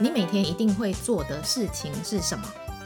你每天一定会做的事情是什么？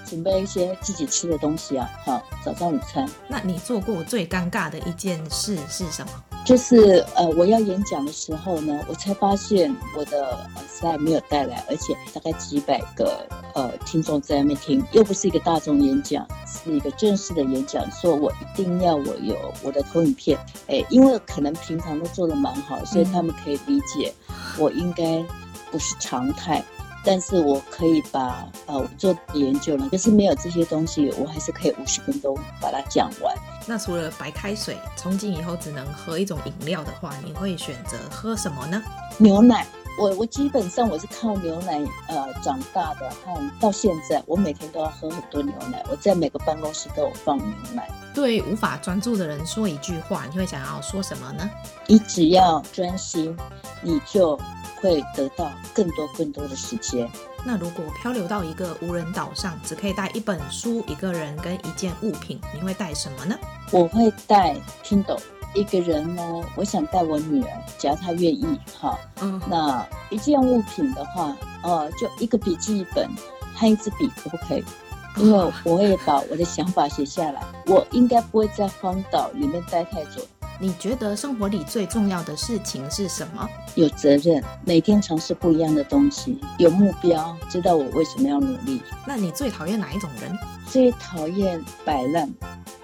准备一些自己吃的东西啊，好，早上午餐。那你做过最尴尬的一件事是什么？就是呃，我要演讲的时候呢，我才发现我的呃 slide 没有带来，而且大概几百个呃听众在那边听，又不是一个大众演讲，是一个正式的演讲，所以我一定要我有我的投影片，哎，因为可能平常都做的蛮好，所以他们可以理解我应该不是常态。但是我可以把呃我做的研究呢，就是没有这些东西，我还是可以五十分钟把它讲完。那除了白开水，从今以后只能喝一种饮料的话，你会选择喝什么呢？牛奶。我我基本上我是靠牛奶呃长大的，和到现在我每天都要喝很多牛奶。我在每个办公室都有放牛奶。对无法专注的人说一句话，你会想要说什么呢？你只要专心，你就。会得到更多更多的时间。那如果漂流到一个无人岛上，只可以带一本书、一个人跟一件物品，你会带什么呢？我会带 Kindle。一个人呢，我想带我女儿，只要她愿意哈。嗯。那一件物品的话，呃，就一个笔记本和一支笔，可不可以？因为我会把我的想法写下来。我应该不会在荒岛里面待太久。你觉得生活里最重要的事情是什么？有责任，每天尝试不一样的东西，有目标，知道我为什么要努力。那你最讨厌哪一种人？最讨厌摆烂、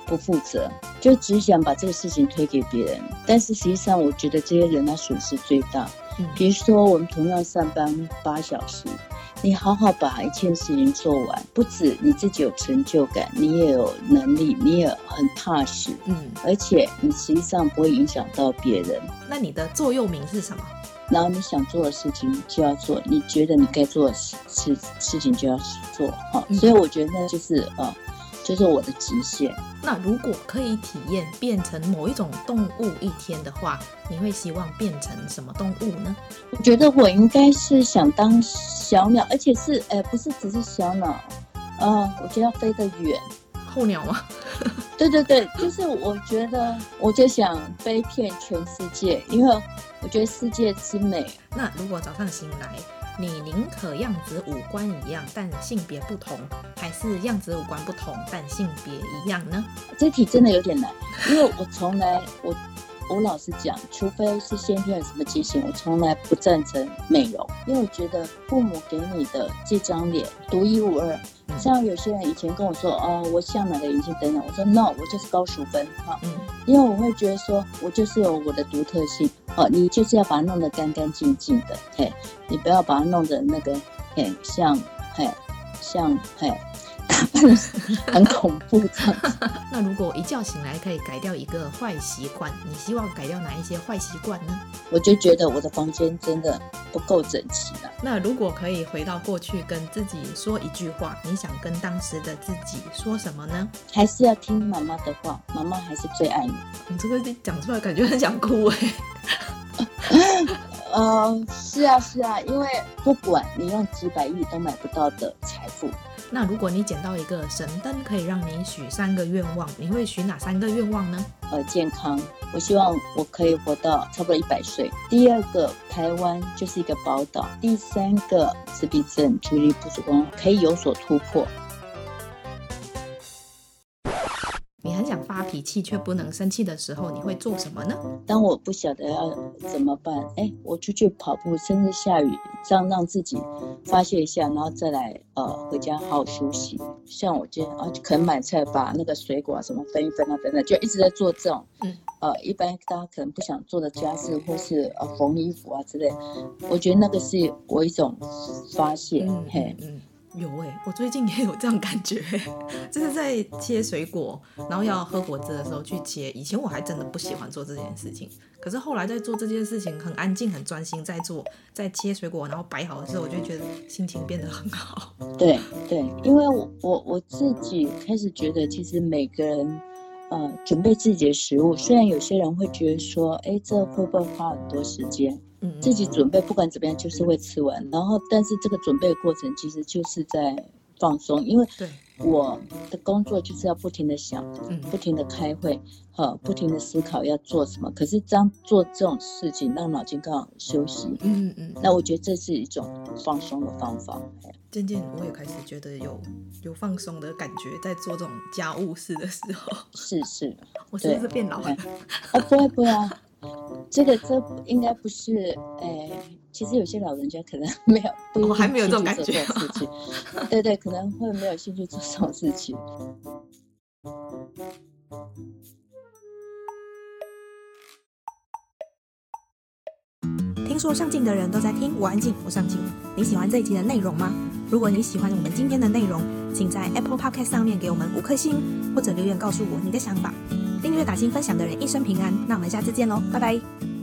不负责，就只想把这个事情推给别人。但是实际上，我觉得这些人他损失最大。嗯，比如说，我们同样上班八小时。你好好把一件事情做完，不止你自己有成就感，你也有能力，你也很踏实，嗯，而且你实际上不会影响到别人。那你的座右铭是什么？然后你想做的事情就要做，你觉得你该做的事事事情就要做，哈、嗯。所以我觉得那就是呃。就是我的极限。那如果可以体验变成某一种动物一天的话，你会希望变成什么动物呢？我觉得我应该是想当小鸟，而且是呃，不是只是小鸟，呃，我觉得要飞得远。候鸟吗？对对对，就是我觉得，我就想飞遍全世界，因为我觉得世界之美。那如果早上醒来，你宁可样子五官一样，但性别不同，还是样子五官不同，但性别一样呢？这题真的有点难，因为我从来我我老实讲，除非是先天有什么畸形，我从来不赞成美容，因为我觉得父母给你的这张脸独一无二。像有些人以前跟我说，哦，我像哪个隐形等等，我说 no，我就是高淑芬哈，嗯，因为我会觉得说我就是有我的独特性，哦，你就是要把它弄得干干净净的，嘿，你不要把它弄得那个，嘿，像，嘿，像，嘿。很恐怖这样子。那如果一觉醒来可以改掉一个坏习惯，你希望改掉哪一些坏习惯呢？我就觉得我的房间真的不够整齐了。那如果可以回到过去跟自己说一句话，你想跟当时的自己说什么呢？还是要听妈妈的话，妈妈还是最爱你。你这个讲出来感觉很想哭哎。嗯，是啊是啊，因为不管你用几百亿都买不到的财富。那如果你捡到一个神灯，可以让你许三个愿望，你会许哪三个愿望呢？呃，健康，我希望我可以活到差不多一百岁。第二个，台湾就是一个宝岛。第三个，自闭症、注意力不足可以有所突破。气却不能生气的时候，你会做什么呢？当我不晓得要怎么办，哎，我出去跑步，甚至下雨，这样让自己发泄一下，然后再来呃回家好好休息。像我今天啊，可能买菜把那个水果啊什么分一分啊等等，就一直在做这种，嗯，呃，一般大家可能不想做的家事，或是呃缝衣服啊之类，我觉得那个是我一种发泄，嗯、嘿。嗯有哎、我最近也有这样感觉，就是在切水果，然后要喝果汁的时候去切。以前我还真的不喜欢做这件事情，可是后来在做这件事情，很安静、很专心在做，在切水果，然后摆好的时候，我就觉得心情变得很好。对对，因为我我我自己开始觉得，其实每个人呃准备自己的食物，虽然有些人会觉得说，哎，这会不会花很多时间？自己准备，不管怎么样，就是会吃完。然后，但是这个准备的过程其实就是在放松，因为我的工作就是要不停的想，嗯，不停的开会，哈，不停的思考要做什么。可是当做这种事情，让脑筋刚好休息，嗯嗯，那我觉得这是一种放松的方法。渐渐我也开始觉得有有放松的感觉，在做这种家务事的时候。是是，我是不是变老了？啊，不会不会啊，这个这应该不是，哎。其实有些老人家可能没有，不一定还没有这种感觉。对对，可能会没有兴趣做这种事情。听说上镜的人都在听，我安静，我上镜。你喜欢这一集的内容吗？如果你喜欢我们今天的内容，请在 Apple Podcast 上面给我们五颗星，或者留言告诉我你的想法。订阅、打新、分享的人一生平安。那我们下次见喽，拜拜。